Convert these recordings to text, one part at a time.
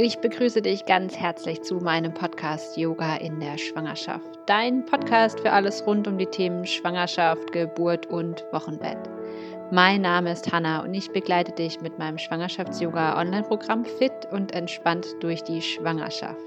Ich begrüße dich ganz herzlich zu meinem Podcast Yoga in der Schwangerschaft. Dein Podcast für alles rund um die Themen Schwangerschaft, Geburt und Wochenbett. Mein Name ist Hanna und ich begleite dich mit meinem Schwangerschafts-Yoga Online-Programm Fit und entspannt durch die Schwangerschaft.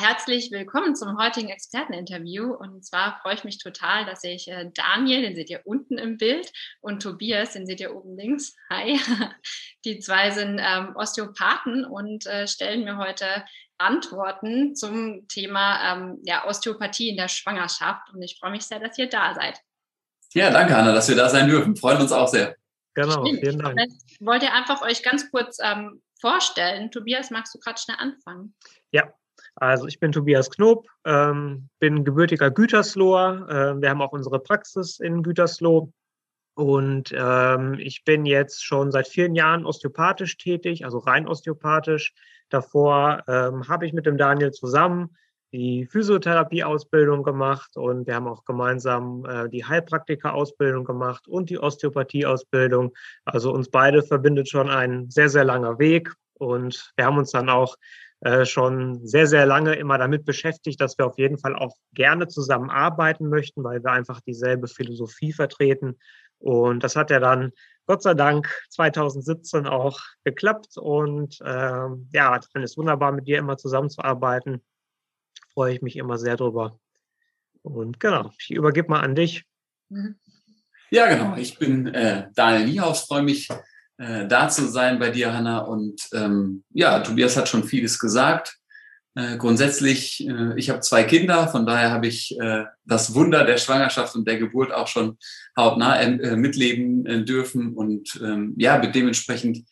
Herzlich willkommen zum heutigen Experteninterview. Und zwar freue ich mich total, dass ich äh, Daniel, den seht ihr unten im Bild, und Tobias, den seht ihr oben links. Hi. Die zwei sind ähm, Osteopathen und äh, stellen mir heute Antworten zum Thema ähm, ja, Osteopathie in der Schwangerschaft. Und ich freue mich sehr, dass ihr da seid. Ja, danke, Anna, dass wir da sein dürfen. Freuen uns auch sehr. Genau, vielen Dank. Wollt ihr einfach euch ganz kurz ähm, vorstellen? Tobias, magst du gerade schnell anfangen? Ja, also ich bin Tobias Knob, ähm, bin gebürtiger Gütersloher. Äh, wir haben auch unsere Praxis in Gütersloh. Und ähm, ich bin jetzt schon seit vielen Jahren osteopathisch tätig, also rein osteopathisch. Davor ähm, habe ich mit dem Daniel zusammen die Physiotherapie-Ausbildung gemacht und wir haben auch gemeinsam äh, die Heilpraktiker-Ausbildung gemacht und die Osteopathie-Ausbildung. Also uns beide verbindet schon ein sehr, sehr langer Weg und wir haben uns dann auch äh, schon sehr, sehr lange immer damit beschäftigt, dass wir auf jeden Fall auch gerne zusammenarbeiten möchten, weil wir einfach dieselbe Philosophie vertreten. Und das hat ja dann Gott sei Dank 2017 auch geklappt. Und ähm, ja, dann ist wunderbar, mit dir immer zusammenzuarbeiten. Freue ich mich immer sehr drüber. Und genau, ich übergebe mal an dich. Mhm. Ja, genau. Ich bin äh, Daniel Niehaus, freue mich äh, da zu sein bei dir, Hanna. Und ähm, ja, Tobias hat schon vieles gesagt. Äh, grundsätzlich, äh, ich habe zwei Kinder, von daher habe ich äh, das Wunder der Schwangerschaft und der Geburt auch schon hautnah äh, mitleben äh, dürfen und ähm, ja, dementsprechend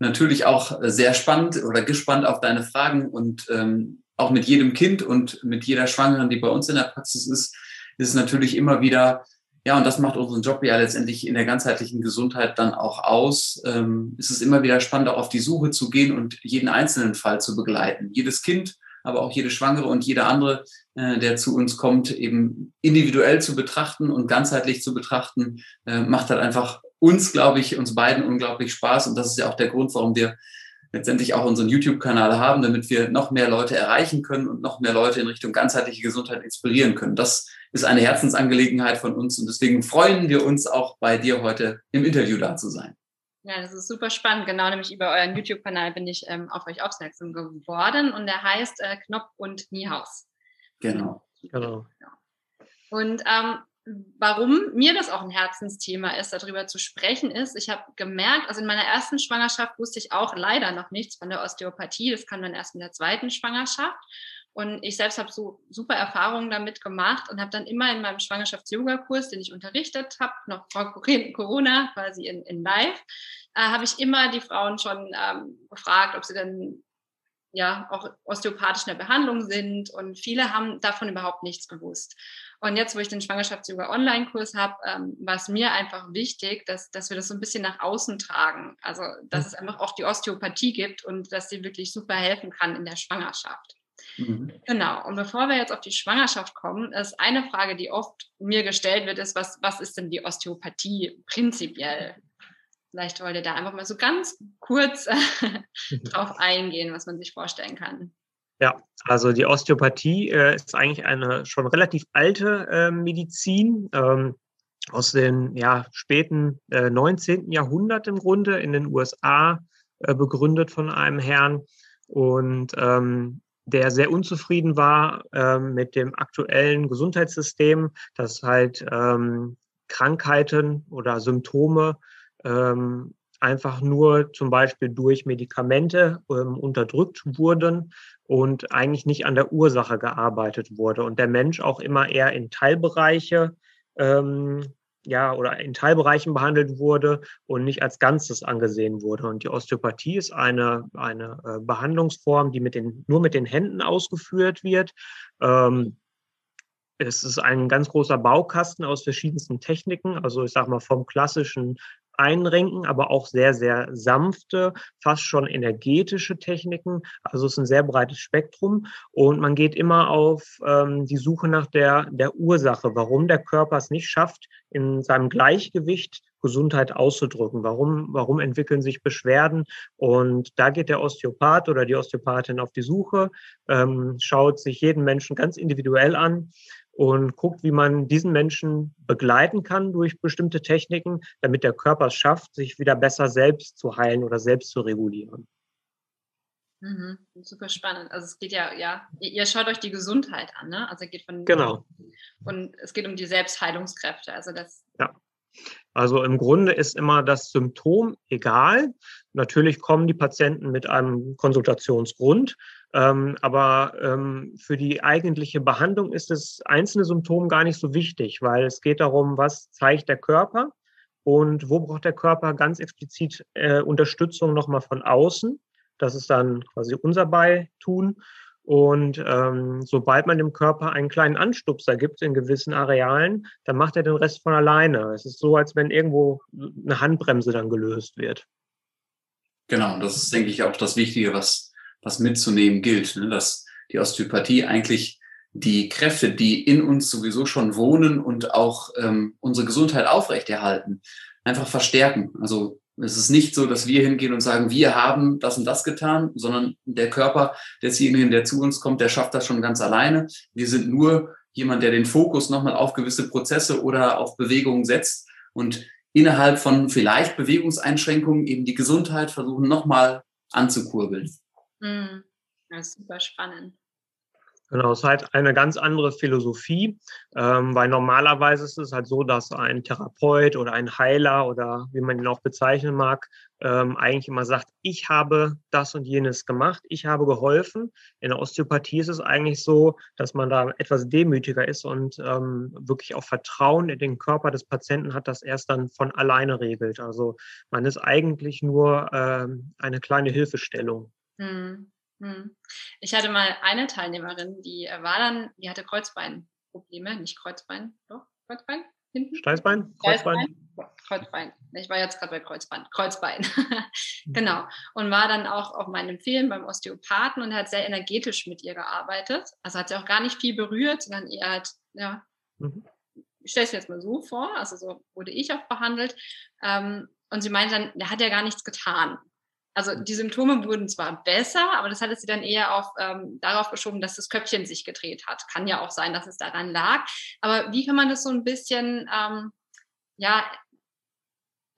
natürlich auch sehr spannend oder gespannt auf deine Fragen und ähm, auch mit jedem Kind und mit jeder Schwangeren, die bei uns in der Praxis ist, ist es natürlich immer wieder ja, und das macht unseren Job ja letztendlich in der ganzheitlichen Gesundheit dann auch aus. Ähm, es ist immer wieder spannend, auch auf die Suche zu gehen und jeden einzelnen Fall zu begleiten. Jedes Kind, aber auch jede Schwangere und jeder andere, äh, der zu uns kommt, eben individuell zu betrachten und ganzheitlich zu betrachten, äh, macht halt einfach uns, glaube ich, uns beiden unglaublich Spaß. Und das ist ja auch der Grund, warum wir letztendlich auch unseren YouTube-Kanal haben, damit wir noch mehr Leute erreichen können und noch mehr Leute in Richtung ganzheitliche Gesundheit inspirieren können. Das ist eine Herzensangelegenheit von uns und deswegen freuen wir uns auch bei dir heute im Interview da zu sein. Ja, das ist super spannend. Genau, nämlich über euren YouTube-Kanal bin ich ähm, auf euch aufmerksam geworden und der heißt äh, Knopf und Niehaus. Genau. Genau. Und ähm, warum mir das auch ein Herzensthema ist, darüber zu sprechen, ist, ich habe gemerkt, also in meiner ersten Schwangerschaft wusste ich auch leider noch nichts von der Osteopathie. Das kam dann erst in der zweiten Schwangerschaft. Und ich selbst habe so super Erfahrungen damit gemacht und habe dann immer in meinem Schwangerschafts-Yoga-Kurs, den ich unterrichtet habe, noch vor Corona, quasi in, in Live, äh, habe ich immer die Frauen schon ähm, gefragt, ob sie dann ja auch osteopathisch in der Behandlung sind. Und viele haben davon überhaupt nichts gewusst. Und jetzt, wo ich den Schwangerschafts-Yoga-Online-Kurs habe, ähm, war es mir einfach wichtig, dass, dass wir das so ein bisschen nach außen tragen. Also, dass es einfach auch die Osteopathie gibt und dass sie wirklich super helfen kann in der Schwangerschaft. Mhm. Genau. Und bevor wir jetzt auf die Schwangerschaft kommen, ist eine Frage, die oft mir gestellt wird, ist, was, was ist denn die Osteopathie prinzipiell? Vielleicht wollt ihr da einfach mal so ganz kurz mhm. drauf eingehen, was man sich vorstellen kann. Ja, also die Osteopathie äh, ist eigentlich eine schon relativ alte äh, Medizin ähm, aus dem ja, späten äh, 19. Jahrhundert im Grunde in den USA äh, begründet von einem Herrn und ähm, der sehr unzufrieden war ähm, mit dem aktuellen Gesundheitssystem, das halt ähm, Krankheiten oder Symptome ähm, einfach nur zum Beispiel durch Medikamente ähm, unterdrückt wurden und eigentlich nicht an der Ursache gearbeitet wurde und der Mensch auch immer eher in Teilbereiche ähm, ja, oder in Teilbereichen behandelt wurde und nicht als Ganzes angesehen wurde. Und die Osteopathie ist eine, eine äh, Behandlungsform, die mit den, nur mit den Händen ausgeführt wird. Ähm, es ist ein ganz großer Baukasten aus verschiedensten Techniken. Also ich sage mal vom klassischen einrenken, aber auch sehr, sehr sanfte, fast schon energetische Techniken. Also es ist ein sehr breites Spektrum und man geht immer auf ähm, die Suche nach der, der Ursache, warum der Körper es nicht schafft, in seinem Gleichgewicht Gesundheit auszudrücken. Warum, warum entwickeln sich Beschwerden? Und da geht der Osteopath oder die Osteopathin auf die Suche, ähm, schaut sich jeden Menschen ganz individuell an und guckt, wie man diesen Menschen begleiten kann durch bestimmte Techniken, damit der Körper es schafft, sich wieder besser selbst zu heilen oder selbst zu regulieren. Mhm, super spannend. Also es geht ja, ja, ihr schaut euch die Gesundheit an, ne? Also es geht von genau. Und es geht um die Selbstheilungskräfte. Also das. Ja. Also im Grunde ist immer das Symptom egal. Natürlich kommen die Patienten mit einem Konsultationsgrund, ähm, aber ähm, für die eigentliche Behandlung ist das einzelne Symptom gar nicht so wichtig, weil es geht darum, was zeigt der Körper und wo braucht der Körper ganz explizit äh, Unterstützung nochmal von außen. Das ist dann quasi unser Beitun. Und ähm, sobald man dem Körper einen kleinen Anstupser gibt in gewissen Arealen, dann macht er den Rest von alleine. Es ist so, als wenn irgendwo eine Handbremse dann gelöst wird. Genau, das ist, denke ich, auch das Wichtige, was, was mitzunehmen gilt, ne? dass die Osteopathie eigentlich die Kräfte, die in uns sowieso schon wohnen und auch ähm, unsere Gesundheit aufrechterhalten, einfach verstärken. Also es ist nicht so, dass wir hingehen und sagen, wir haben das und das getan, sondern der Körper desjenigen, der zu uns kommt, der schafft das schon ganz alleine. Wir sind nur jemand, der den Fokus nochmal auf gewisse Prozesse oder auf Bewegungen setzt und innerhalb von vielleicht Bewegungseinschränkungen eben die Gesundheit versuchen nochmal anzukurbeln. Mm, das ist super spannend. Genau, es ist halt eine ganz andere Philosophie, ähm, weil normalerweise ist es halt so, dass ein Therapeut oder ein Heiler oder wie man ihn auch bezeichnen mag, ähm, eigentlich immer sagt, ich habe das und jenes gemacht, ich habe geholfen. In der Osteopathie ist es eigentlich so, dass man da etwas demütiger ist und ähm, wirklich auch Vertrauen in den Körper des Patienten hat, das erst dann von alleine regelt. Also man ist eigentlich nur ähm, eine kleine Hilfestellung. Hm. Hm. Ich hatte mal eine Teilnehmerin, die äh, war dann, die hatte Kreuzbeinprobleme, nicht Kreuzbein, doch, Kreuzbein? Hinten? Steißbein? Kreuzbein? Kreuzbein. Ich war jetzt gerade bei Kreuzbein. Kreuzbein. Genau. Und war dann auch auf meinem Film beim Osteopathen und hat sehr energetisch mit ihr gearbeitet. Also hat sie auch gar nicht viel berührt, sondern eher halt, ja, mhm. ich stelle es mir jetzt mal so vor, also so wurde ich auch behandelt. Ähm, und sie meinte dann, der hat ja gar nichts getan. Also die Symptome wurden zwar besser, aber das hatte sie dann eher auf, ähm, darauf geschoben, dass das Köpfchen sich gedreht hat. Kann ja auch sein, dass es daran lag. Aber wie kann man das so ein bisschen ähm, ja,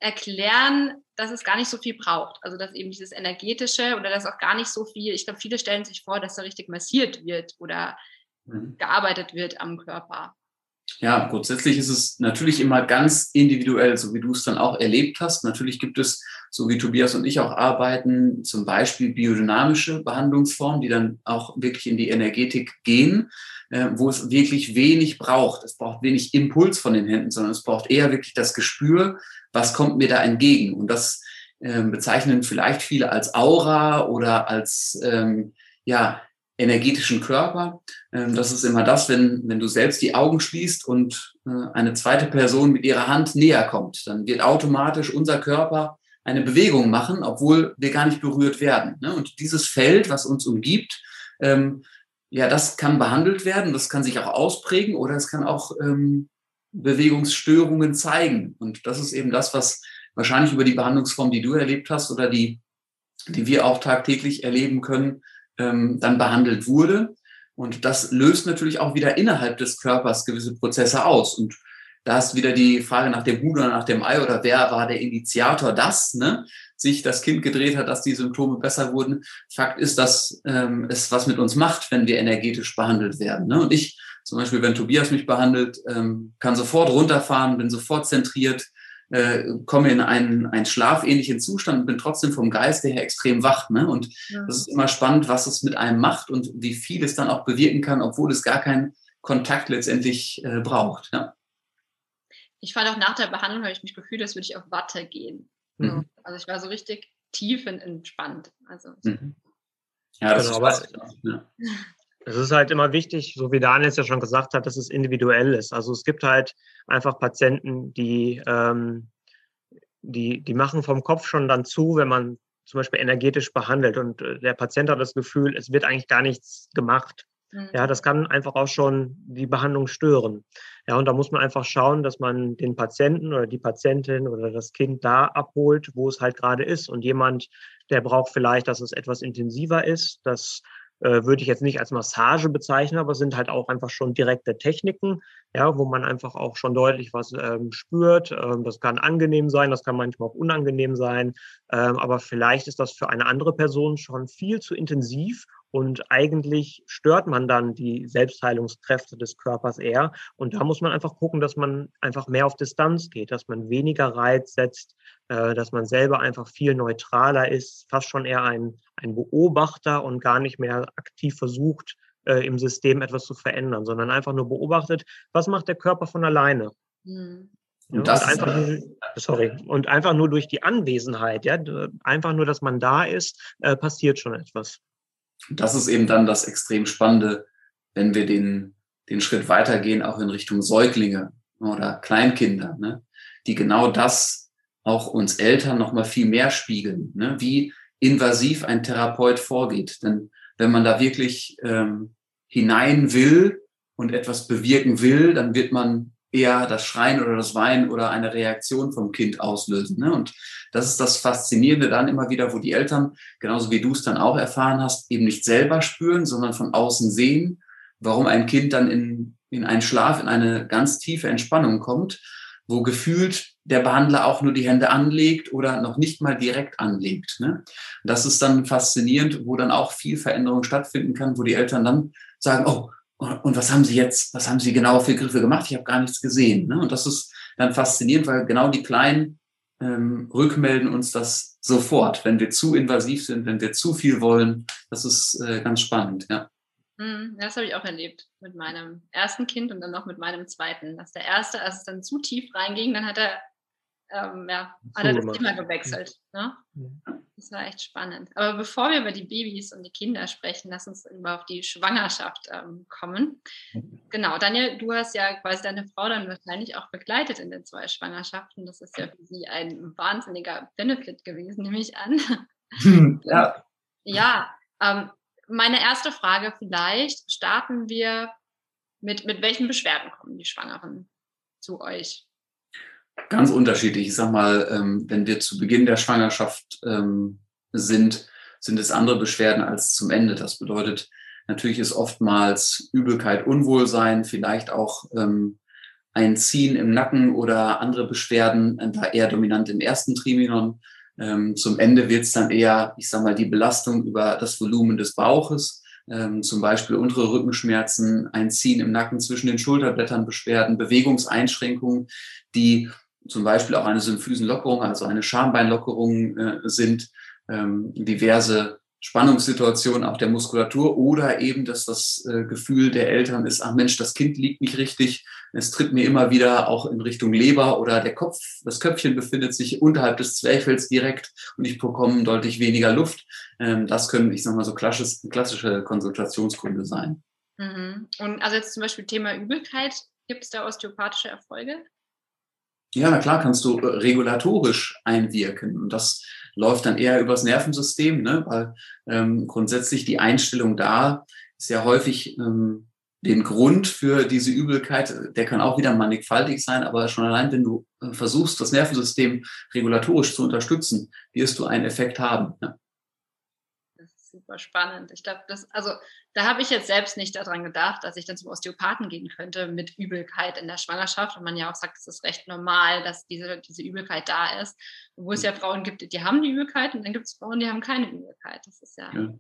erklären, dass es gar nicht so viel braucht? Also dass eben dieses energetische oder dass auch gar nicht so viel, ich glaube, viele stellen sich vor, dass da richtig massiert wird oder mhm. gearbeitet wird am Körper. Ja, grundsätzlich ist es natürlich immer ganz individuell, so wie du es dann auch erlebt hast. Natürlich gibt es, so wie Tobias und ich auch arbeiten, zum Beispiel biodynamische Behandlungsformen, die dann auch wirklich in die Energetik gehen, äh, wo es wirklich wenig braucht. Es braucht wenig Impuls von den Händen, sondern es braucht eher wirklich das Gespür, was kommt mir da entgegen. Und das äh, bezeichnen vielleicht viele als Aura oder als ähm, ja, energetischen Körper. Ähm, das ist immer das, wenn, wenn du selbst die Augen schließt und äh, eine zweite Person mit ihrer Hand näher kommt, dann wird automatisch unser Körper eine Bewegung machen, obwohl wir gar nicht berührt werden. Ne? Und dieses Feld, was uns umgibt, ähm, ja, das kann behandelt werden, das kann sich auch ausprägen oder es kann auch ähm, Bewegungsstörungen zeigen. Und das ist eben das, was wahrscheinlich über die Behandlungsform, die du erlebt hast oder die, die wir auch tagtäglich erleben können, ähm, dann behandelt wurde. Und das löst natürlich auch wieder innerhalb des Körpers gewisse Prozesse aus. Und da ist wieder die Frage nach dem Huhn oder nach dem Ei oder wer war der Initiator, dass ne, sich das Kind gedreht hat, dass die Symptome besser wurden. Fakt ist, dass ähm, es was mit uns macht, wenn wir energetisch behandelt werden. Ne? Und ich, zum Beispiel, wenn Tobias mich behandelt, ähm, kann sofort runterfahren, bin sofort zentriert, äh, komme in einen, einen schlafähnlichen Zustand und bin trotzdem vom Geiste her extrem wach. Ne? Und ja. das ist immer spannend, was es mit einem macht und wie viel es dann auch bewirken kann, obwohl es gar keinen Kontakt letztendlich äh, braucht. Ja? Ich fand auch nach der Behandlung, habe ich mich gefühlt, als würde ich auf Watte gehen. Mhm. Also ich war so richtig tief und entspannt. Also, mhm. Ja, das genau, ist aber, ja. Es ist halt immer wichtig, so wie Daniel es ja schon gesagt hat, dass es individuell ist. Also es gibt halt einfach Patienten, die ähm, die, die machen vom Kopf schon dann zu, wenn man zum Beispiel energetisch behandelt und äh, der Patient hat das Gefühl, es wird eigentlich gar nichts gemacht. Ja, mhm. das kann einfach auch schon die Behandlung stören. Ja, und da muss man einfach schauen, dass man den Patienten oder die Patientin oder das Kind da abholt, wo es halt gerade ist. Und jemand, der braucht vielleicht, dass es etwas intensiver ist, dass äh, würde ich jetzt nicht als Massage bezeichnen, aber sind halt auch einfach schon direkte Techniken, ja, wo man einfach auch schon deutlich was ähm, spürt. Ähm, das kann angenehm sein, das kann manchmal auch unangenehm sein, ähm, aber vielleicht ist das für eine andere Person schon viel zu intensiv und eigentlich stört man dann die Selbstheilungskräfte des Körpers eher. Und da muss man einfach gucken, dass man einfach mehr auf Distanz geht, dass man weniger Reiz setzt, äh, dass man selber einfach viel neutraler ist, fast schon eher ein, ein Beobachter und gar nicht mehr aktiv versucht, äh, im System etwas zu verändern, sondern einfach nur beobachtet, was macht der Körper von alleine. Mhm. Und, das und einfach, nur, sorry, und einfach nur durch die Anwesenheit, ja, einfach nur, dass man da ist, äh, passiert schon etwas. Das ist eben dann das extrem Spannende, wenn wir den, den Schritt weitergehen, auch in Richtung Säuglinge oder Kleinkinder, ne, die genau das auch uns Eltern noch mal viel mehr spiegeln, ne, wie invasiv ein Therapeut vorgeht. Denn wenn man da wirklich ähm, hinein will und etwas bewirken will, dann wird man eher das Schreien oder das Weinen oder eine Reaktion vom Kind auslösen. Ne? Und das ist das Faszinierende dann immer wieder, wo die Eltern, genauso wie du es dann auch erfahren hast, eben nicht selber spüren, sondern von außen sehen, warum ein Kind dann in, in einen Schlaf, in eine ganz tiefe Entspannung kommt, wo gefühlt der Behandler auch nur die Hände anlegt oder noch nicht mal direkt anlegt. Ne? Das ist dann faszinierend, wo dann auch viel Veränderung stattfinden kann, wo die Eltern dann sagen, oh, und was haben Sie jetzt, was haben Sie genau für Griffe gemacht? Ich habe gar nichts gesehen. Ne? Und das ist dann faszinierend, weil genau die Kleinen ähm, rückmelden uns das sofort, wenn wir zu invasiv sind, wenn wir zu viel wollen. Das ist äh, ganz spannend, ja. Mhm, das habe ich auch erlebt mit meinem ersten Kind und dann noch mit meinem zweiten. Dass der erste, als es dann zu tief reinging, dann hat er ähm, ja, hat er das Thema gewechselt. Ne? Das war echt spannend. Aber bevor wir über die Babys und die Kinder sprechen, lass uns über auf die Schwangerschaft ähm, kommen. Genau, Daniel, du hast ja quasi deine Frau dann wahrscheinlich auch begleitet in den zwei Schwangerschaften. Das ist ja für sie ein wahnsinniger Benefit gewesen, nehme ich an. Ja. ja, ähm, meine erste Frage vielleicht, starten wir mit, mit welchen Beschwerden kommen die Schwangeren zu euch? Ganz unterschiedlich. Ich sag mal, ähm, wenn wir zu Beginn der Schwangerschaft ähm, sind, sind es andere Beschwerden als zum Ende. Das bedeutet, natürlich ist oftmals Übelkeit, Unwohlsein, vielleicht auch ähm, ein Ziehen im Nacken oder andere Beschwerden, äh, da eher dominant im ersten Triminon. Ähm, zum Ende wird es dann eher, ich sag mal, die Belastung über das Volumen des Bauches, ähm, zum Beispiel untere Rückenschmerzen, ein Ziehen im Nacken zwischen den Schulterblättern, Beschwerden, Bewegungseinschränkungen, die zum Beispiel auch eine Symphysenlockerung, also eine Schambeinlockerung äh, sind, ähm, diverse Spannungssituationen auch der Muskulatur oder eben, dass das äh, Gefühl der Eltern ist, ach Mensch, das Kind liegt nicht richtig, es tritt mir immer wieder auch in Richtung Leber oder der Kopf, das Köpfchen befindet sich unterhalb des Zwerchfells direkt und ich bekomme deutlich weniger Luft. Ähm, das können, ich sag mal, so klassische, klassische Konsultationsgründe sein. Mhm. Und also jetzt zum Beispiel Thema Übelkeit, gibt es da osteopathische Erfolge? Ja, na klar, kannst du äh, regulatorisch einwirken. Und das läuft dann eher übers Nervensystem, ne? weil ähm, grundsätzlich die Einstellung da ist ja häufig ähm, den Grund für diese Übelkeit, der kann auch wieder mannigfaltig sein, aber schon allein, wenn du äh, versuchst, das Nervensystem regulatorisch zu unterstützen, wirst du einen Effekt haben. Ne? Super spannend. Ich glaube, das, also da habe ich jetzt selbst nicht daran gedacht, dass ich dann zum Osteopathen gehen könnte mit Übelkeit in der Schwangerschaft. Und man ja auch sagt, es ist recht normal, dass diese, diese Übelkeit da ist. Wo es ja Frauen gibt, die haben die Übelkeit und dann gibt es Frauen, die haben keine Übelkeit. Das ist ja. ja.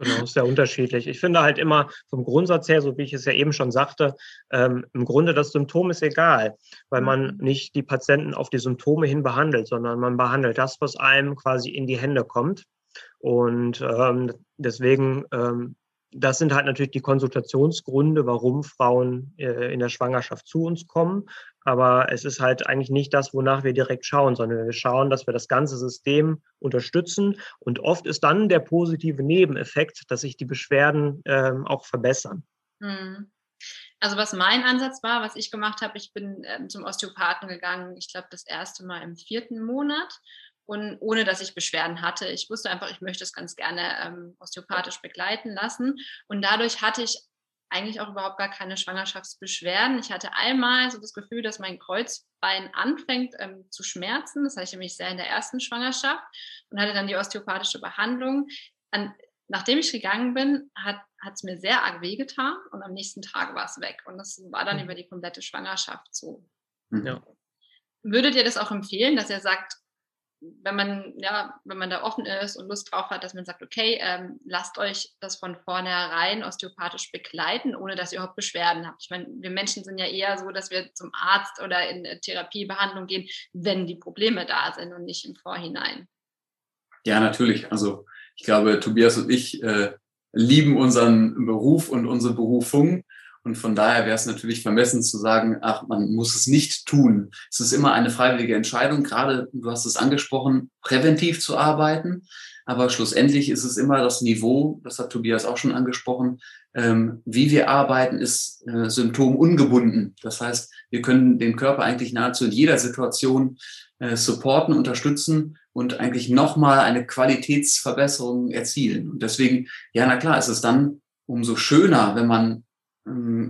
Genau, ist ja unterschiedlich. Ich finde halt immer vom Grundsatz her, so wie ich es ja eben schon sagte, ähm, im Grunde das Symptom ist egal, weil man mhm. nicht die Patienten auf die Symptome hin behandelt, sondern man behandelt das, was einem quasi in die Hände kommt. Und ähm, deswegen, ähm, das sind halt natürlich die Konsultationsgründe, warum Frauen äh, in der Schwangerschaft zu uns kommen. Aber es ist halt eigentlich nicht das, wonach wir direkt schauen, sondern wir schauen, dass wir das ganze System unterstützen. Und oft ist dann der positive Nebeneffekt, dass sich die Beschwerden ähm, auch verbessern. Hm. Also was mein Ansatz war, was ich gemacht habe, ich bin ähm, zum Osteopathen gegangen, ich glaube das erste Mal im vierten Monat und ohne dass ich Beschwerden hatte. Ich wusste einfach, ich möchte es ganz gerne ähm, osteopathisch begleiten lassen und dadurch hatte ich eigentlich auch überhaupt gar keine Schwangerschaftsbeschwerden. Ich hatte einmal so das Gefühl, dass mein Kreuzbein anfängt ähm, zu schmerzen. Das hatte ich nämlich sehr in der ersten Schwangerschaft und hatte dann die osteopathische Behandlung. An, nachdem ich gegangen bin, hat es mir sehr arg wehgetan und am nächsten Tag war es weg. Und das war dann mhm. über die komplette Schwangerschaft so. Mhm. Ja. Würdet ihr das auch empfehlen, dass ihr sagt, wenn man, ja, wenn man da offen ist und Lust drauf hat, dass man sagt, okay, ähm, lasst euch das von vornherein osteopathisch begleiten, ohne dass ihr überhaupt Beschwerden habt. Ich meine, wir Menschen sind ja eher so, dass wir zum Arzt oder in Therapiebehandlung gehen, wenn die Probleme da sind und nicht im Vorhinein. Ja, natürlich. Also ich glaube, Tobias und ich äh, lieben unseren Beruf und unsere Berufung. Und von daher wäre es natürlich vermessen zu sagen, ach, man muss es nicht tun. Es ist immer eine freiwillige Entscheidung, gerade, du hast es angesprochen, präventiv zu arbeiten. Aber schlussendlich ist es immer das Niveau, das hat Tobias auch schon angesprochen, ähm, wie wir arbeiten, ist äh, symptomungebunden. Das heißt, wir können den Körper eigentlich nahezu in jeder Situation äh, supporten, unterstützen und eigentlich nochmal eine Qualitätsverbesserung erzielen. Und deswegen, ja, na klar, ist es dann umso schöner, wenn man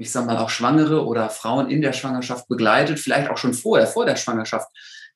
ich sage mal, auch Schwangere oder Frauen in der Schwangerschaft begleitet, vielleicht auch schon vorher, vor der Schwangerschaft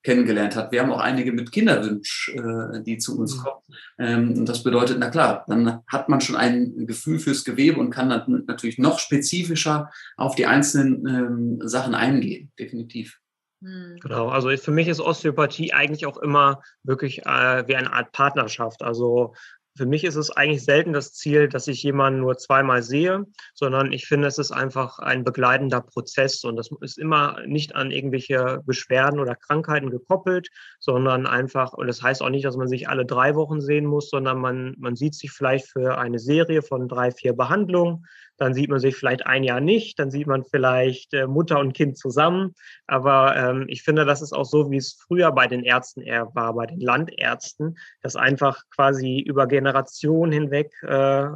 kennengelernt hat. Wir haben auch einige mit Kinderwunsch, äh, die zu uns mhm. kommen. Ähm, und das bedeutet, na klar, dann hat man schon ein Gefühl fürs Gewebe und kann dann natürlich noch spezifischer auf die einzelnen ähm, Sachen eingehen, definitiv. Mhm. Genau, also für mich ist Osteopathie eigentlich auch immer wirklich äh, wie eine Art Partnerschaft. Also für mich ist es eigentlich selten das Ziel, dass ich jemanden nur zweimal sehe, sondern ich finde, es ist einfach ein begleitender Prozess. Und das ist immer nicht an irgendwelche Beschwerden oder Krankheiten gekoppelt, sondern einfach, und das heißt auch nicht, dass man sich alle drei Wochen sehen muss, sondern man, man sieht sich vielleicht für eine Serie von drei, vier Behandlungen, dann sieht man sich vielleicht ein Jahr nicht, dann sieht man vielleicht äh, Mutter und Kind zusammen. Aber ähm, ich finde, das ist auch so, wie es früher bei den Ärzten eher war, bei den Landärzten, dass einfach quasi über Generationen hinweg äh,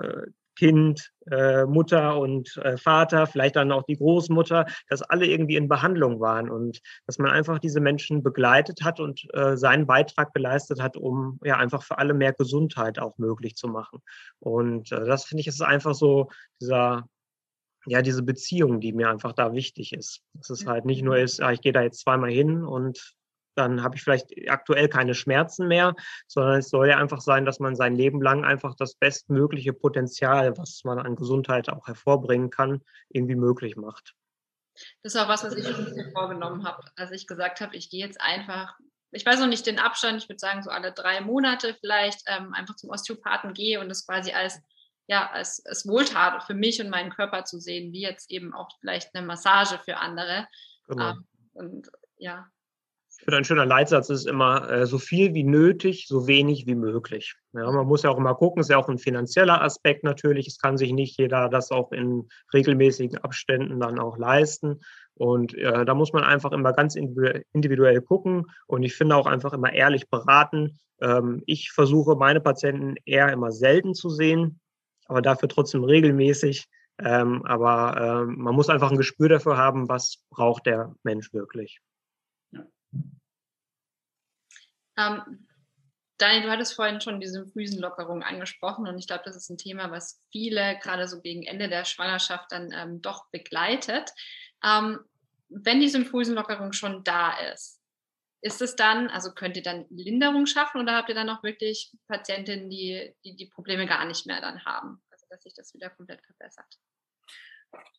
Kind, äh, Mutter und äh, Vater, vielleicht dann auch die Großmutter, dass alle irgendwie in Behandlung waren und dass man einfach diese Menschen begleitet hat und äh, seinen Beitrag geleistet hat, um ja einfach für alle mehr Gesundheit auch möglich zu machen. Und äh, das finde ich ist einfach so dieser ja, diese Beziehung, die mir einfach da wichtig ist. Dass es halt nicht nur ist, ja, ich gehe da jetzt zweimal hin und dann habe ich vielleicht aktuell keine Schmerzen mehr, sondern es soll ja einfach sein, dass man sein Leben lang einfach das bestmögliche Potenzial, was man an Gesundheit auch hervorbringen kann, irgendwie möglich macht. Das ist auch was, was ich mir vorgenommen habe. Als ich gesagt habe, ich gehe jetzt einfach, ich weiß noch nicht den Abstand, ich würde sagen so alle drei Monate vielleicht ähm, einfach zum Osteopathen gehe und das quasi als ja, als, als Wohltat für mich und meinen Körper zu sehen, wie jetzt eben auch vielleicht eine Massage für andere. Genau. Ähm, und ja, ich finde, ein schöner Leitsatz ist immer äh, so viel wie nötig, so wenig wie möglich. Ja, man muss ja auch immer gucken, ist ja auch ein finanzieller Aspekt natürlich. Es kann sich nicht jeder das auch in regelmäßigen Abständen dann auch leisten. Und äh, da muss man einfach immer ganz individuell gucken. Und ich finde auch einfach immer ehrlich beraten. Ähm, ich versuche meine Patienten eher immer selten zu sehen, aber dafür trotzdem regelmäßig. Ähm, aber ähm, man muss einfach ein Gespür dafür haben, was braucht der Mensch wirklich. Ähm, Daniel, du hattest vorhin schon diese Symphysenlockerung angesprochen und ich glaube, das ist ein Thema, was viele gerade so gegen Ende der Schwangerschaft dann ähm, doch begleitet. Ähm, wenn die Symphysenlockerung schon da ist, ist es dann, also könnt ihr dann Linderung schaffen oder habt ihr dann auch wirklich Patientinnen, die, die die Probleme gar nicht mehr dann haben? Also dass sich das wieder komplett verbessert?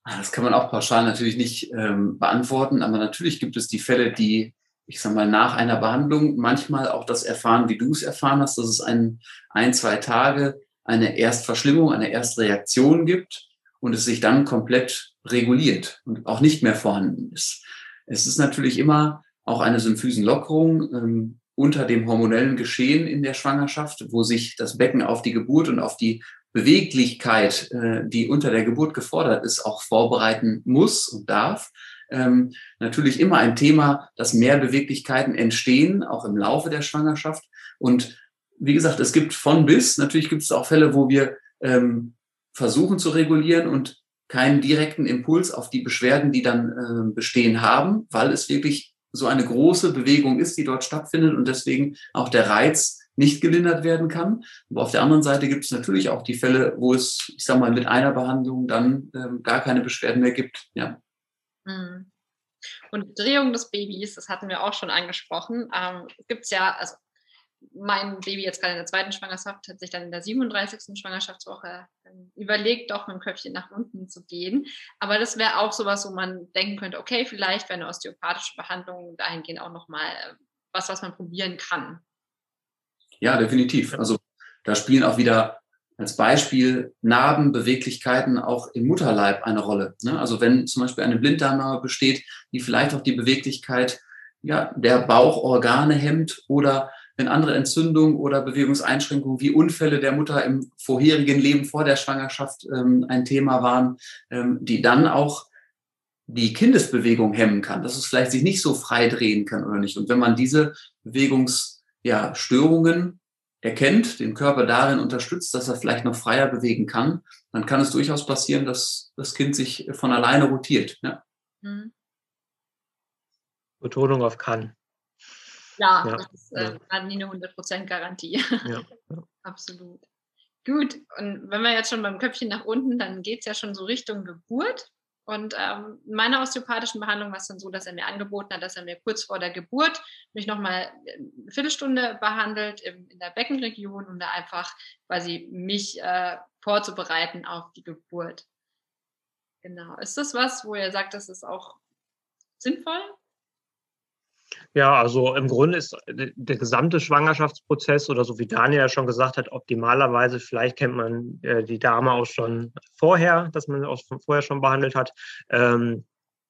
Ah, das kann man auch pauschal natürlich nicht ähm, beantworten, aber natürlich gibt es die Fälle, die ich sag mal, nach einer Behandlung manchmal auch das erfahren, wie du es erfahren hast, dass es ein, ein, zwei Tage eine Erstverschlimmung, eine Erstreaktion gibt und es sich dann komplett reguliert und auch nicht mehr vorhanden ist. Es ist natürlich immer auch eine Symphysenlockerung ähm, unter dem hormonellen Geschehen in der Schwangerschaft, wo sich das Becken auf die Geburt und auf die Beweglichkeit, äh, die unter der Geburt gefordert ist, auch vorbereiten muss und darf ähm, natürlich immer ein Thema, dass mehr Beweglichkeiten entstehen, auch im Laufe der Schwangerschaft. Und wie gesagt, es gibt von bis, natürlich gibt es auch Fälle, wo wir ähm, versuchen zu regulieren und keinen direkten Impuls auf die Beschwerden, die dann äh, bestehen haben, weil es wirklich so eine große Bewegung ist, die dort stattfindet und deswegen auch der Reiz nicht gelindert werden kann. Aber auf der anderen Seite gibt es natürlich auch die Fälle, wo es, ich sage mal, mit einer Behandlung dann ähm, gar keine Beschwerden mehr gibt. Ja. Mhm. Und Drehung des Babys, das hatten wir auch schon angesprochen, ähm, gibt es ja, also mein Baby jetzt gerade in der zweiten Schwangerschaft hat sich dann in der 37. Schwangerschaftswoche ähm, überlegt, doch mit dem Köpfchen nach unten zu gehen. Aber das wäre auch sowas, wo man denken könnte, okay, vielleicht wäre eine osteopathische Behandlung dahingehend auch nochmal äh, was, was man probieren kann. Ja, definitiv. Also da spielen auch wieder als Beispiel Narben, Beweglichkeiten auch im Mutterleib eine Rolle. Ne? Also wenn zum Beispiel eine Blinddarmnarbe besteht, die vielleicht auch die Beweglichkeit ja, der Bauchorgane hemmt oder wenn andere Entzündungen oder Bewegungseinschränkungen wie Unfälle der Mutter im vorherigen Leben vor der Schwangerschaft ähm, ein Thema waren, ähm, die dann auch die Kindesbewegung hemmen kann, dass es vielleicht sich nicht so frei drehen kann oder nicht. Und wenn man diese Bewegungsstörungen ja, erkennt, den Körper darin unterstützt, dass er vielleicht noch freier bewegen kann, dann kann es durchaus passieren, dass das Kind sich von alleine rotiert. Ja. Mhm. Betonung auf kann. Ja, ja, das ist äh, ja. nie eine 100% Garantie. Ja. Absolut. Gut, und wenn wir jetzt schon beim Köpfchen nach unten, dann geht es ja schon so Richtung Geburt. Und ähm, in meiner osteopathischen Behandlung war es dann so, dass er mir angeboten hat, dass er mir kurz vor der Geburt mich nochmal eine Viertelstunde behandelt in, in der Beckenregion und da einfach quasi mich äh, vorzubereiten auf die Geburt. Genau. Ist das was, wo ihr sagt, das ist auch sinnvoll? Ja, also im Grunde ist äh, der gesamte Schwangerschaftsprozess oder so wie Daniel ja schon gesagt hat, optimalerweise, vielleicht kennt man äh, die Dame auch schon vorher, dass man auch vorher schon behandelt hat. Ähm,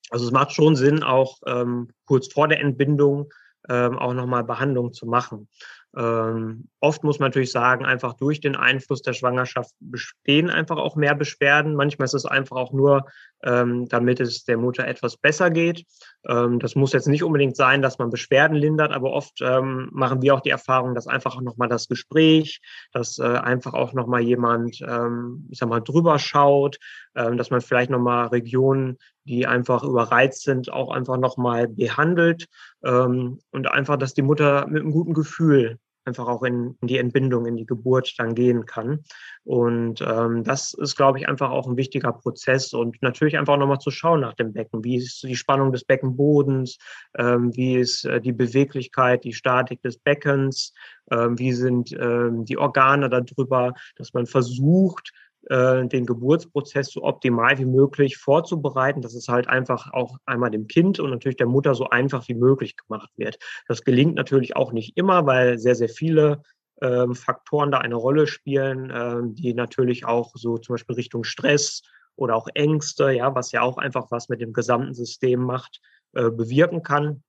also es macht schon Sinn, auch ähm, kurz vor der Entbindung ähm, auch nochmal Behandlung zu machen. Ähm, oft muss man natürlich sagen, einfach durch den Einfluss der Schwangerschaft bestehen einfach auch mehr Beschwerden. Manchmal ist es einfach auch nur, ähm, damit es der Mutter etwas besser geht. Ähm, das muss jetzt nicht unbedingt sein, dass man Beschwerden lindert, aber oft ähm, machen wir auch die Erfahrung, dass einfach nochmal das Gespräch, dass äh, einfach auch nochmal jemand, ähm, ich sag mal, drüber schaut, ähm, dass man vielleicht nochmal Regionen, die einfach überreizt sind, auch einfach nochmal behandelt und einfach, dass die Mutter mit einem guten Gefühl einfach auch in, in, die Entbindung, in die Geburt dann gehen kann. Und ähm, das ist, glaube ich, einfach auch ein wichtiger Prozess und natürlich einfach nochmal zu schauen nach dem Becken. Wie ist die Spannung des Beckenbodens? Ähm, wie ist äh, die Beweglichkeit, die Statik des Beckens? Ähm, wie sind ähm, die Organe darüber, dass man versucht, äh, den Geburtsprozess so optimal wie möglich vorzubereiten, dass es halt einfach auch einmal dem Kind und natürlich der Mutter so einfach wie möglich gemacht wird. Das gelingt natürlich auch nicht immer, weil sehr, sehr viele ähm, Faktoren da eine Rolle spielen, ähm, die natürlich auch so zum Beispiel Richtung Stress oder auch Ängste, ja, was ja auch einfach was mit dem gesamten System macht, äh, bewirken kann.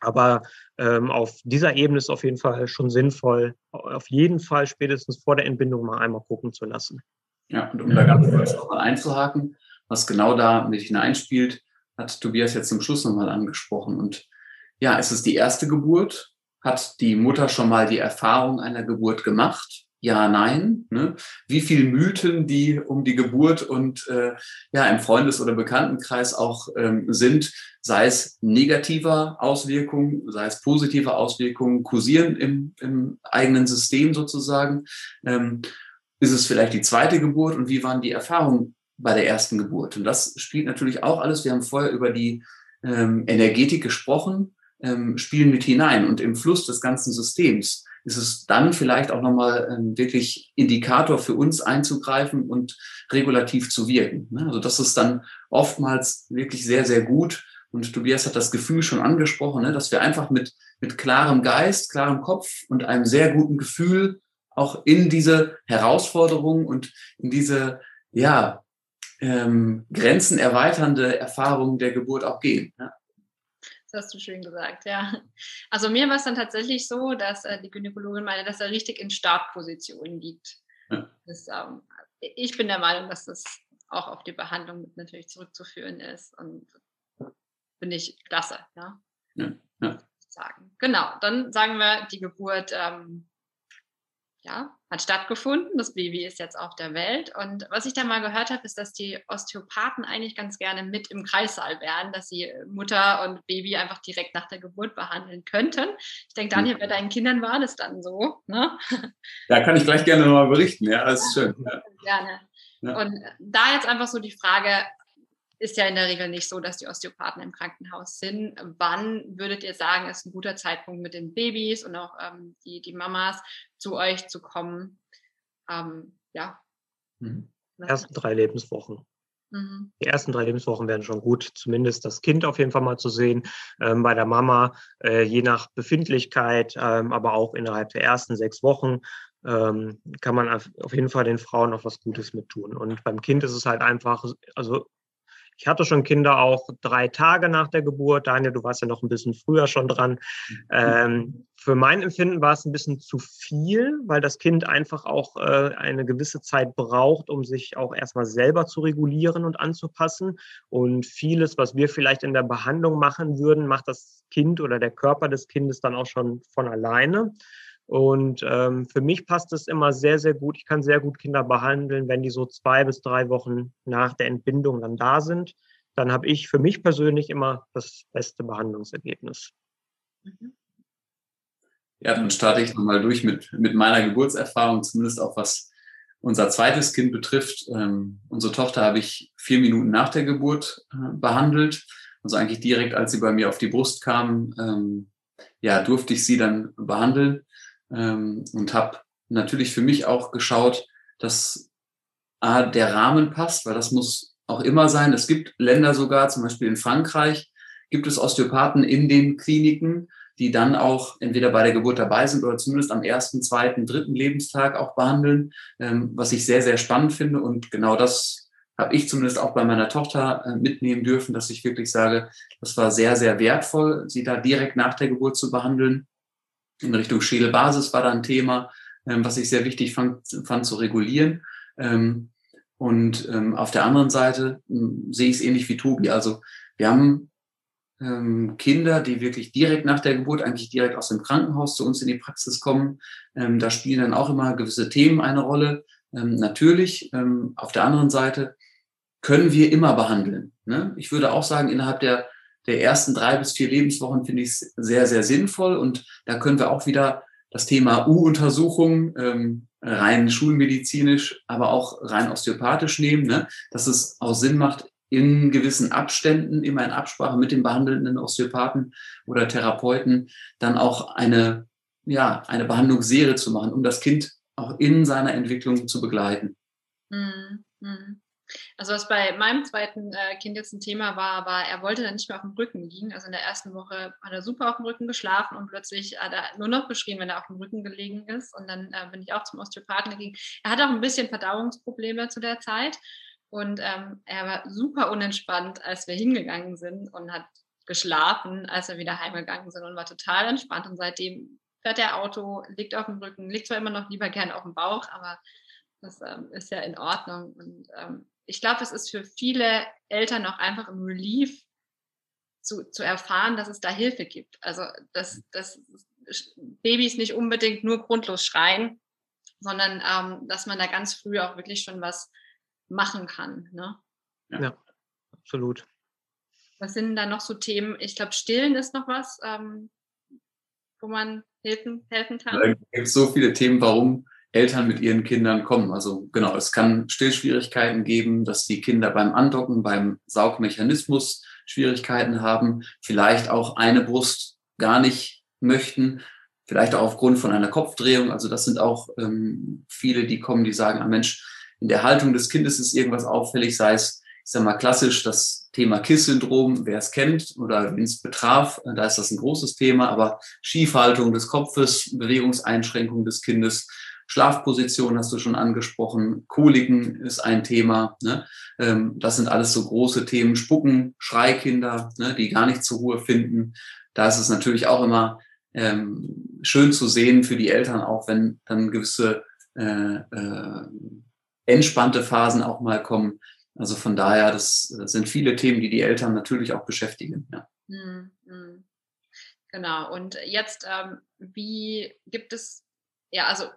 Aber ähm, auf dieser Ebene ist auf jeden Fall schon sinnvoll, auf jeden Fall spätestens vor der Entbindung mal einmal gucken zu lassen. Ja, und um da ganz kurz nochmal einzuhaken, was genau da mit hineinspielt, hat Tobias jetzt zum Schluss nochmal angesprochen. Und ja, ist es die erste Geburt? Hat die Mutter schon mal die Erfahrung einer Geburt gemacht? Ja, nein. Ne? Wie viel Mythen, die um die Geburt und äh, ja im Freundes- oder Bekanntenkreis auch ähm, sind, sei es negativer Auswirkungen, sei es positive Auswirkungen, kursieren im, im eigenen System sozusagen. Ähm, ist es vielleicht die zweite Geburt und wie waren die Erfahrungen bei der ersten Geburt? Und das spielt natürlich auch alles. Wir haben vorher über die ähm, Energetik gesprochen, ähm, spielen mit hinein und im Fluss des ganzen Systems ist es dann vielleicht auch nochmal ähm, wirklich Indikator für uns einzugreifen und regulativ zu wirken. Ne? Also das ist dann oftmals wirklich sehr, sehr gut. Und Tobias hat das Gefühl schon angesprochen, ne? dass wir einfach mit, mit klarem Geist, klarem Kopf und einem sehr guten Gefühl auch in diese Herausforderung und in diese, ja, ähm, Grenzen erweiternde Erfahrung der Geburt auch gehen. Ja. Das hast du schön gesagt, ja. Also mir war es dann tatsächlich so, dass äh, die Gynäkologin meinte, dass er richtig in Startposition liegt. Ja. Das, ähm, ich bin der Meinung, dass das auch auf die Behandlung natürlich zurückzuführen ist und finde ich klasse, ja. ja, ja. Sagen. Genau, dann sagen wir, die Geburt ähm, ja, hat stattgefunden. Das Baby ist jetzt auf der Welt. Und was ich da mal gehört habe, ist, dass die Osteopathen eigentlich ganz gerne mit im Kreissaal wären, dass sie Mutter und Baby einfach direkt nach der Geburt behandeln könnten. Ich denke, Daniel, bei deinen Kindern war das dann so. Ne? Ja, kann ich gleich gerne nochmal berichten. Ja, das ist schön. Ja. Gerne. Ja. Und da jetzt einfach so die Frage, ist ja in der Regel nicht so, dass die Osteopathen im Krankenhaus sind. Wann würdet ihr sagen, ist ein guter Zeitpunkt mit den Babys und auch ähm, die, die Mamas zu euch zu kommen? Ähm, ja. Mhm. Ersten drei Lebenswochen. Mhm. Die ersten drei Lebenswochen wären schon gut, zumindest das Kind auf jeden Fall mal zu sehen. Ähm, bei der Mama, äh, je nach Befindlichkeit, ähm, aber auch innerhalb der ersten sechs Wochen ähm, kann man auf jeden Fall den Frauen auch was Gutes mit tun. Und beim Kind ist es halt einfach, also ich hatte schon Kinder auch drei Tage nach der Geburt. Daniel, du warst ja noch ein bisschen früher schon dran. Ähm, für mein Empfinden war es ein bisschen zu viel, weil das Kind einfach auch äh, eine gewisse Zeit braucht, um sich auch erstmal selber zu regulieren und anzupassen. Und vieles, was wir vielleicht in der Behandlung machen würden, macht das Kind oder der Körper des Kindes dann auch schon von alleine. Und ähm, für mich passt es immer sehr, sehr gut. Ich kann sehr gut Kinder behandeln, wenn die so zwei bis drei Wochen nach der Entbindung dann da sind. Dann habe ich für mich persönlich immer das beste Behandlungsergebnis. Mhm. Ja, dann starte ich nochmal durch mit, mit meiner Geburtserfahrung, zumindest auch was unser zweites Kind betrifft. Ähm, unsere Tochter habe ich vier Minuten nach der Geburt äh, behandelt. Also eigentlich direkt, als sie bei mir auf die Brust kam, ähm, ja, durfte ich sie dann behandeln ähm, und habe natürlich für mich auch geschaut, dass A, der Rahmen passt, weil das muss auch immer sein. Es gibt Länder sogar, zum Beispiel in Frankreich, gibt es Osteopathen in den Kliniken, die dann auch entweder bei der Geburt dabei sind oder zumindest am ersten, zweiten, dritten Lebenstag auch behandeln, ähm, was ich sehr, sehr spannend finde. Und genau das habe ich zumindest auch bei meiner Tochter äh, mitnehmen dürfen, dass ich wirklich sage, das war sehr, sehr wertvoll, sie da direkt nach der Geburt zu behandeln in Richtung Schädelbasis war da ein Thema, ähm, was ich sehr wichtig fand, fand zu regulieren. Ähm, und auf der anderen Seite ähm, sehe ich es ähnlich wie Tobi. Also wir haben Kinder, die wirklich direkt nach der Geburt, eigentlich direkt aus dem Krankenhaus zu uns in die Praxis kommen. Ähm, da spielen dann auch immer gewisse Themen eine Rolle. natürlich, auf der anderen Seite können wir immer behandeln. Ne? Ich würde auch sagen, innerhalb der der ersten drei bis vier Lebenswochen finde ich es sehr, sehr sinnvoll. Und da können wir auch wieder das Thema U-Untersuchung ähm, rein schulmedizinisch, aber auch rein osteopathisch nehmen, ne? dass es auch Sinn macht, in gewissen Abständen, immer in Absprache mit dem behandelnden Osteopathen oder Therapeuten, dann auch eine, ja, eine Behandlungsserie zu machen, um das Kind auch in seiner Entwicklung zu begleiten. Mm, mm. Also was bei meinem zweiten äh, Kind jetzt ein Thema war, war, er wollte dann nicht mehr auf dem Rücken liegen. Also in der ersten Woche hat er super auf dem Rücken geschlafen und plötzlich hat er nur noch beschrien, wenn er auf dem Rücken gelegen ist. Und dann äh, bin ich auch zum Osteopathen gegangen. Er hatte auch ein bisschen Verdauungsprobleme zu der Zeit. Und ähm, er war super unentspannt, als wir hingegangen sind und hat geschlafen, als wir wieder heimgegangen sind und war total entspannt. Und seitdem fährt er Auto, liegt auf dem Rücken, liegt zwar immer noch lieber gern auf dem Bauch, aber das ähm, ist ja in Ordnung. Und ähm, ich glaube, es ist für viele Eltern auch einfach ein Relief zu, zu erfahren, dass es da Hilfe gibt. Also, dass, dass Babys nicht unbedingt nur grundlos schreien, sondern ähm, dass man da ganz früh auch wirklich schon was machen kann. Ne? Ja. ja, absolut. Was sind da noch so Themen? Ich glaube, Stillen ist noch was, ähm, wo man helfen, helfen kann. Da gibt es so viele Themen, warum Eltern mit ihren Kindern kommen. Also genau, es kann Stillschwierigkeiten geben, dass die Kinder beim Andocken, beim Saugmechanismus Schwierigkeiten haben, vielleicht auch eine Brust gar nicht möchten, vielleicht auch aufgrund von einer Kopfdrehung. Also das sind auch ähm, viele, die kommen, die sagen, ah Mensch, in der Haltung des Kindes ist irgendwas auffällig, sei es, ich sag mal, klassisch das Thema KISS-Syndrom, wer es kennt oder wen es betraf, da ist das ein großes Thema, aber Schiefhaltung des Kopfes, Bewegungseinschränkung des Kindes, Schlafposition hast du schon angesprochen, Koliken ist ein Thema. Ne? Ähm, das sind alles so große Themen. Spucken, Schreikinder, ne, die gar nicht zur Ruhe finden. Da ist es natürlich auch immer ähm, schön zu sehen für die Eltern, auch wenn dann gewisse äh, äh, entspannte Phasen auch mal kommen. Also von daher, das, sind viele Themen, die die Eltern natürlich auch beschäftigen. Ja. Hm, hm. Genau. Und jetzt, ähm, wie gibt es, ja, also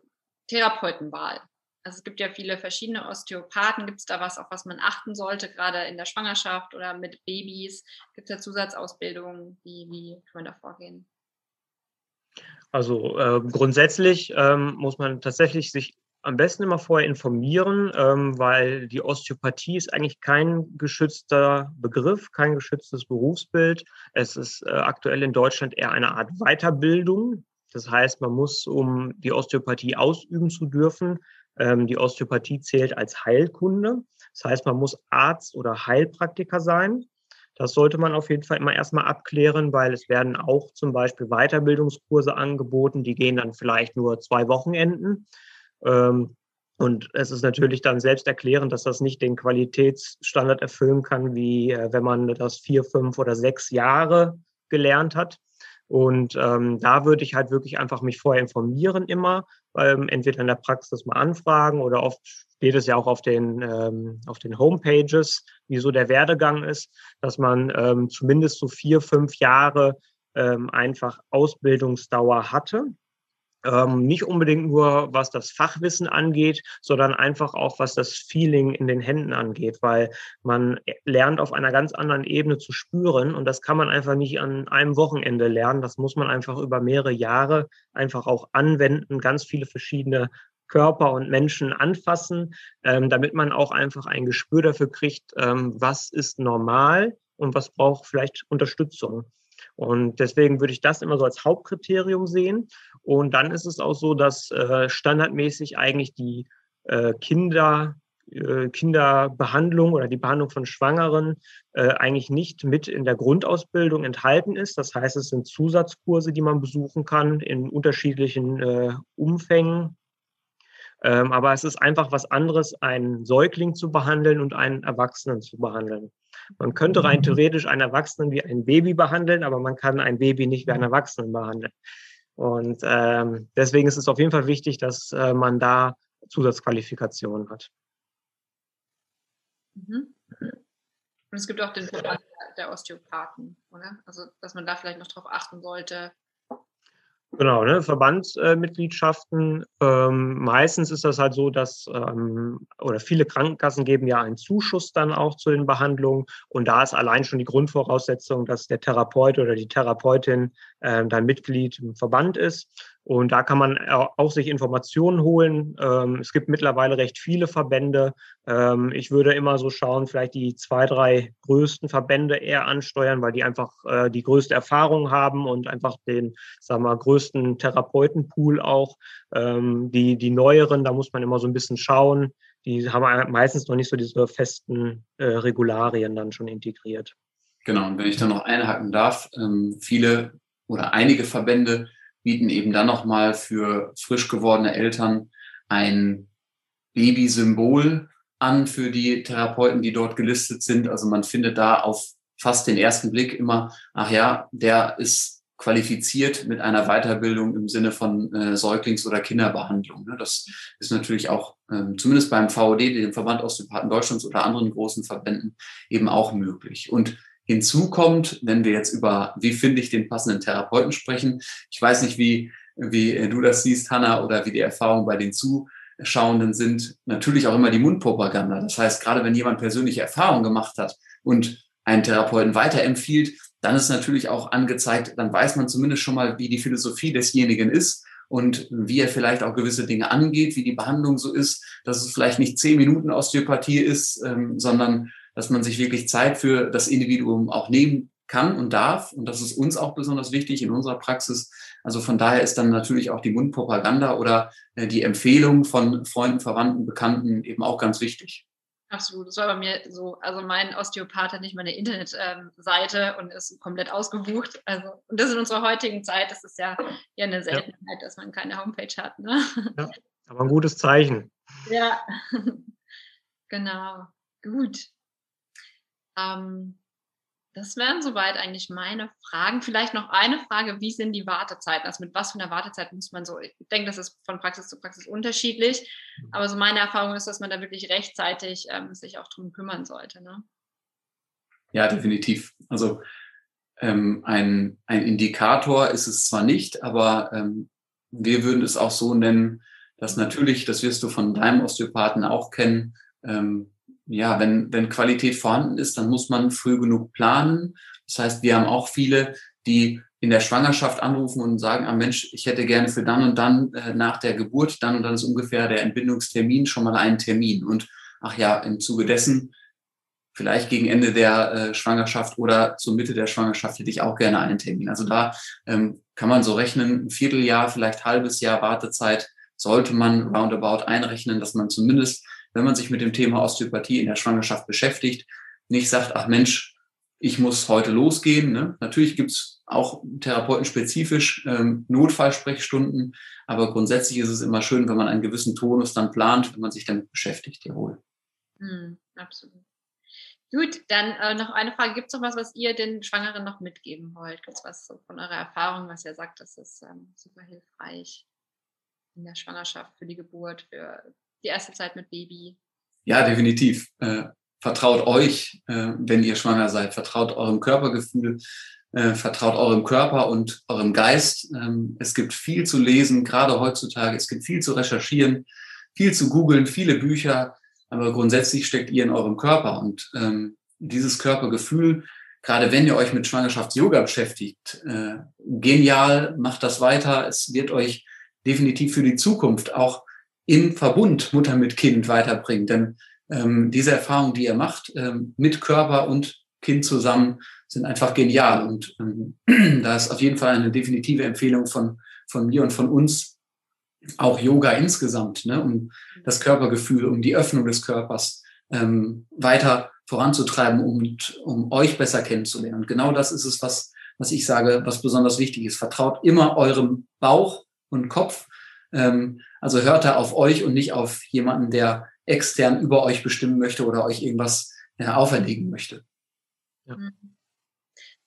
Therapeutenwahl. Also es gibt ja viele verschiedene Osteopathen. Gibt es da was, auf was man achten sollte, gerade in der Schwangerschaft oder mit Babys? Gibt es da Zusatzausbildungen? Wie, wie kann man da vorgehen? Also äh, grundsätzlich ähm, muss man tatsächlich sich am besten immer vorher informieren, ähm, weil die Osteopathie ist eigentlich kein geschützter Begriff, kein geschütztes Berufsbild. Es ist äh, aktuell in Deutschland eher eine Art Weiterbildung. Das heißt, man muss, um die Osteopathie ausüben zu dürfen, ähm, die Osteopathie zählt als Heilkunde. Das heißt, man muss Arzt oder Heilpraktiker sein. Das sollte man auf jeden Fall immer erstmal abklären, weil es werden auch zum Beispiel Weiterbildungskurse angeboten, die gehen dann vielleicht nur zwei Wochenenden. Ähm, und es ist natürlich dann selbst erklärend, dass das nicht den Qualitätsstandard erfüllen kann, wie äh, wenn man das vier, fünf oder sechs Jahre gelernt hat. Und ähm, da würde ich halt wirklich einfach mich vorher informieren immer, ähm, entweder in der Praxis mal anfragen oder oft steht es ja auch auf den, ähm, auf den Homepages, wie so der Werdegang ist, dass man ähm, zumindest so vier, fünf Jahre ähm, einfach Ausbildungsdauer hatte ähm, nicht unbedingt nur, was das Fachwissen angeht, sondern einfach auch, was das Feeling in den Händen angeht, weil man lernt auf einer ganz anderen Ebene zu spüren und das kann man einfach nicht an einem Wochenende lernen. Das muss man einfach über mehrere Jahre einfach auch anwenden, ganz viele verschiedene Körper und Menschen anfassen, ähm, damit man auch einfach ein Gespür dafür kriegt, ähm, was ist normal und was braucht vielleicht Unterstützung. Und deswegen würde ich das immer so als Hauptkriterium sehen. Und dann ist es auch so, dass äh, standardmäßig eigentlich die äh, Kinder, äh, Kinderbehandlung oder die Behandlung von Schwangeren äh, eigentlich nicht mit in der Grundausbildung enthalten ist. Das heißt, es sind Zusatzkurse, die man besuchen kann in unterschiedlichen äh, Umfängen. Ähm, aber es ist einfach was anderes, einen Säugling zu behandeln und einen Erwachsenen zu behandeln. Man könnte rein theoretisch einen Erwachsenen wie ein Baby behandeln, aber man kann ein Baby nicht wie einen Erwachsenen behandeln. Und ähm, deswegen ist es auf jeden Fall wichtig, dass äh, man da Zusatzqualifikationen hat. Mhm. Und es gibt auch den Verband der Osteopathen, oder? Also, dass man da vielleicht noch drauf achten sollte, Genau, ne, Verbandsmitgliedschaften. Äh, ähm, meistens ist das halt so, dass ähm, oder viele Krankenkassen geben ja einen Zuschuss dann auch zu den Behandlungen und da ist allein schon die Grundvoraussetzung, dass der Therapeut oder die Therapeutin äh, dann Mitglied im Verband ist. Und da kann man auch sich Informationen holen. Ähm, es gibt mittlerweile recht viele Verbände. Ähm, ich würde immer so schauen, vielleicht die zwei, drei größten Verbände eher ansteuern, weil die einfach äh, die größte Erfahrung haben und einfach den, sagen wir, größten Therapeutenpool auch. Ähm, die, die neueren, da muss man immer so ein bisschen schauen. Die haben meistens noch nicht so diese festen äh, Regularien dann schon integriert. Genau, und wenn ich da noch einhaken darf, viele oder einige Verbände bieten eben dann nochmal für frisch gewordene Eltern ein Babysymbol an für die Therapeuten, die dort gelistet sind. Also man findet da auf fast den ersten Blick immer, ach ja, der ist qualifiziert mit einer Weiterbildung im Sinne von äh, Säuglings- oder Kinderbehandlung. Ne? Das ist natürlich auch ähm, zumindest beim VOD, dem Verband Osteopathen Deutschlands oder anderen großen Verbänden eben auch möglich. Und Hinzu kommt, wenn wir jetzt über, wie finde ich den passenden Therapeuten sprechen, ich weiß nicht, wie, wie du das siehst, Hanna, oder wie die Erfahrungen bei den Zuschauenden sind, natürlich auch immer die Mundpropaganda. Das heißt, gerade wenn jemand persönliche Erfahrungen gemacht hat und einen Therapeuten weiterempfiehlt, dann ist natürlich auch angezeigt, dann weiß man zumindest schon mal, wie die Philosophie desjenigen ist und wie er vielleicht auch gewisse Dinge angeht, wie die Behandlung so ist, dass es vielleicht nicht zehn Minuten Osteopathie ist, ähm, sondern dass man sich wirklich Zeit für das Individuum auch nehmen kann und darf. Und das ist uns auch besonders wichtig in unserer Praxis. Also von daher ist dann natürlich auch die Mundpropaganda oder äh, die Empfehlung von Freunden, Verwandten, Bekannten eben auch ganz wichtig. Absolut. Das war bei mir so. Also mein Osteopath hat nicht mal eine Internetseite ähm, und ist komplett ausgebucht. Also, und das in unserer heutigen Zeit, das ist ja, ja eine Seltenheit, ja. dass man keine Homepage hat. Ne? Ja, aber ein gutes Zeichen. Ja, genau. Gut. Ähm, das wären soweit eigentlich meine Fragen. Vielleicht noch eine Frage, wie sind die Wartezeiten? Also mit was für einer Wartezeit muss man so, ich denke, das ist von Praxis zu Praxis unterschiedlich, mhm. aber so meine Erfahrung ist, dass man da wirklich rechtzeitig ähm, sich auch drum kümmern sollte. Ne? Ja, definitiv. Also ähm, ein, ein Indikator ist es zwar nicht, aber ähm, wir würden es auch so nennen, dass natürlich, das wirst du von deinem Osteopathen auch kennen, ähm, ja, wenn, wenn Qualität vorhanden ist, dann muss man früh genug planen. Das heißt, wir haben auch viele, die in der Schwangerschaft anrufen und sagen, ah Mensch, ich hätte gerne für dann und dann äh, nach der Geburt, dann und dann ist ungefähr der Entbindungstermin schon mal einen Termin. Und ach ja, im Zuge dessen, vielleicht gegen Ende der äh, Schwangerschaft oder zur Mitte der Schwangerschaft hätte ich auch gerne einen Termin. Also da ähm, kann man so rechnen, ein Vierteljahr, vielleicht halbes Jahr Wartezeit sollte man roundabout einrechnen, dass man zumindest wenn man sich mit dem Thema Osteopathie in der Schwangerschaft beschäftigt, nicht sagt, ach Mensch, ich muss heute losgehen. Ne? Natürlich gibt's auch therapeutenspezifisch ähm, Notfallsprechstunden, aber grundsätzlich ist es immer schön, wenn man einen gewissen Tonus dann plant, wenn man sich damit beschäftigt. Jawohl. Hm, absolut. Gut, dann äh, noch eine Frage. Gibt es noch was, was ihr den Schwangeren noch mitgeben wollt? Gibt es was so von eurer Erfahrung, was ihr sagt, das ist ähm, super hilfreich in der Schwangerschaft, für die Geburt, für die erste Zeit mit Baby? Ja, definitiv. Äh, vertraut euch, äh, wenn ihr schwanger seid. Vertraut eurem Körpergefühl. Äh, vertraut eurem Körper und eurem Geist. Ähm, es gibt viel zu lesen, gerade heutzutage. Es gibt viel zu recherchieren, viel zu googeln, viele Bücher. Aber grundsätzlich steckt ihr in eurem Körper. Und ähm, dieses Körpergefühl, gerade wenn ihr euch mit Schwangerschafts-Yoga beschäftigt, äh, genial, macht das weiter. Es wird euch definitiv für die Zukunft auch im Verbund Mutter mit Kind weiterbringt. Denn ähm, diese Erfahrungen, die ihr macht, ähm, mit Körper und Kind zusammen, sind einfach genial. Und ähm, da ist auf jeden Fall eine definitive Empfehlung von, von mir und von uns, auch Yoga insgesamt, ne, um das Körpergefühl, um die Öffnung des Körpers ähm, weiter voranzutreiben und um euch besser kennenzulernen. Und genau das ist es, was, was ich sage, was besonders wichtig ist. Vertraut immer eurem Bauch und Kopf. Ähm, also hört da auf euch und nicht auf jemanden, der extern über euch bestimmen möchte oder euch irgendwas ja, auferlegen möchte. Ja. Mhm.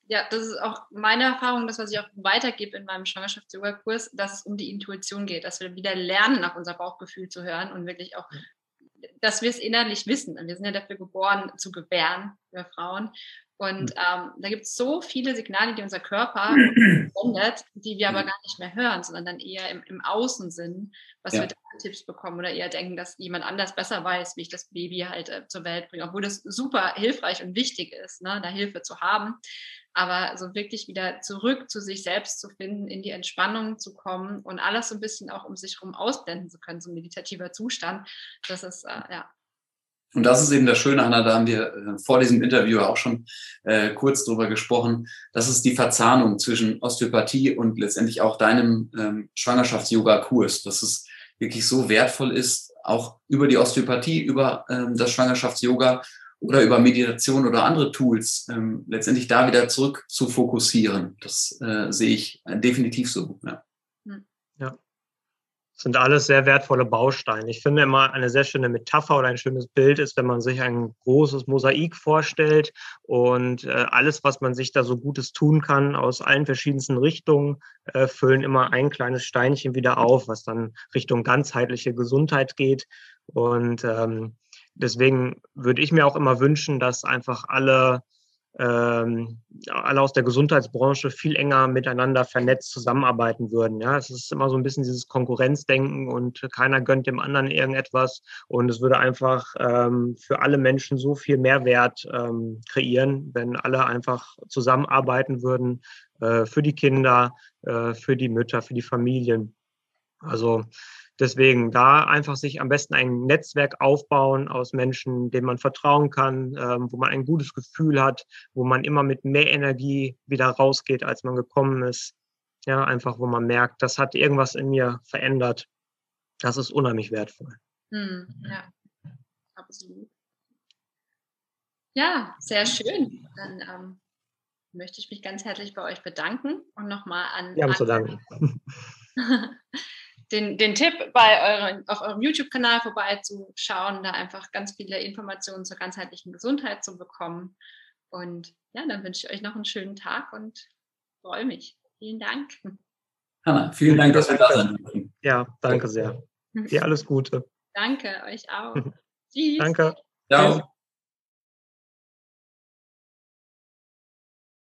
ja. das ist auch meine Erfahrung, das, was ich auch weitergebe in meinem Schwangerschafts-Yoga-Kurs, dass es um die Intuition geht, dass wir wieder lernen, nach unser Bauchgefühl zu hören und wirklich auch, dass wir es innerlich wissen. Wir sind ja dafür geboren, zu gebären, wir Frauen. Und hm. ähm, da gibt es so viele Signale, die unser Körper sendet, die wir aber hm. gar nicht mehr hören, sondern dann eher im, im Außen sind, was ja. wir da Tipps bekommen oder eher denken, dass jemand anders besser weiß, wie ich das Baby halt äh, zur Welt bringe, obwohl das super hilfreich und wichtig ist, ne, da Hilfe zu haben. Aber so wirklich wieder zurück zu sich selbst zu finden, in die Entspannung zu kommen und alles so ein bisschen auch um sich herum ausblenden zu können, so ein meditativer Zustand, das ist äh, ja und das ist eben das Schöne, Anna, da haben wir äh, vor diesem Interview auch schon äh, kurz drüber gesprochen. Das ist die Verzahnung zwischen Osteopathie und letztendlich auch deinem ähm, Schwangerschafts-Yoga-Kurs, dass es wirklich so wertvoll ist, auch über die Osteopathie, über ähm, das Schwangerschafts-Yoga oder über Meditation oder andere Tools ähm, letztendlich da wieder zurück zu fokussieren. Das äh, sehe ich definitiv so. Ja sind alles sehr wertvolle Bausteine. Ich finde immer eine sehr schöne Metapher oder ein schönes Bild ist, wenn man sich ein großes Mosaik vorstellt und äh, alles, was man sich da so Gutes tun kann, aus allen verschiedensten Richtungen, äh, füllen immer ein kleines Steinchen wieder auf, was dann Richtung ganzheitliche Gesundheit geht. Und ähm, deswegen würde ich mir auch immer wünschen, dass einfach alle ähm, alle aus der Gesundheitsbranche viel enger miteinander vernetzt zusammenarbeiten würden. Ja, es ist immer so ein bisschen dieses Konkurrenzdenken und keiner gönnt dem anderen irgendetwas und es würde einfach ähm, für alle Menschen so viel Mehrwert ähm, kreieren, wenn alle einfach zusammenarbeiten würden äh, für die Kinder, äh, für die Mütter, für die Familien. Also Deswegen da einfach sich am besten ein Netzwerk aufbauen aus Menschen, denen man vertrauen kann, ähm, wo man ein gutes Gefühl hat, wo man immer mit mehr Energie wieder rausgeht, als man gekommen ist. Ja, einfach, wo man merkt, das hat irgendwas in mir verändert. Das ist unheimlich wertvoll. Hm, ja, absolut. Ja, sehr schön. Dann ähm, möchte ich mich ganz herzlich bei euch bedanken und nochmal an. Wir haben zu danken. den, den Tipp, bei euren, auf eurem YouTube-Kanal vorbeizuschauen, da einfach ganz viele Informationen zur ganzheitlichen Gesundheit zu bekommen. Und ja, dann wünsche ich euch noch einen schönen Tag und freue mich. Vielen Dank. Hanna, vielen Dank, dass wir da sind. Ja, danke sehr. Dir alles Gute. Danke, euch auch. Tschüss. Danke. Ciao.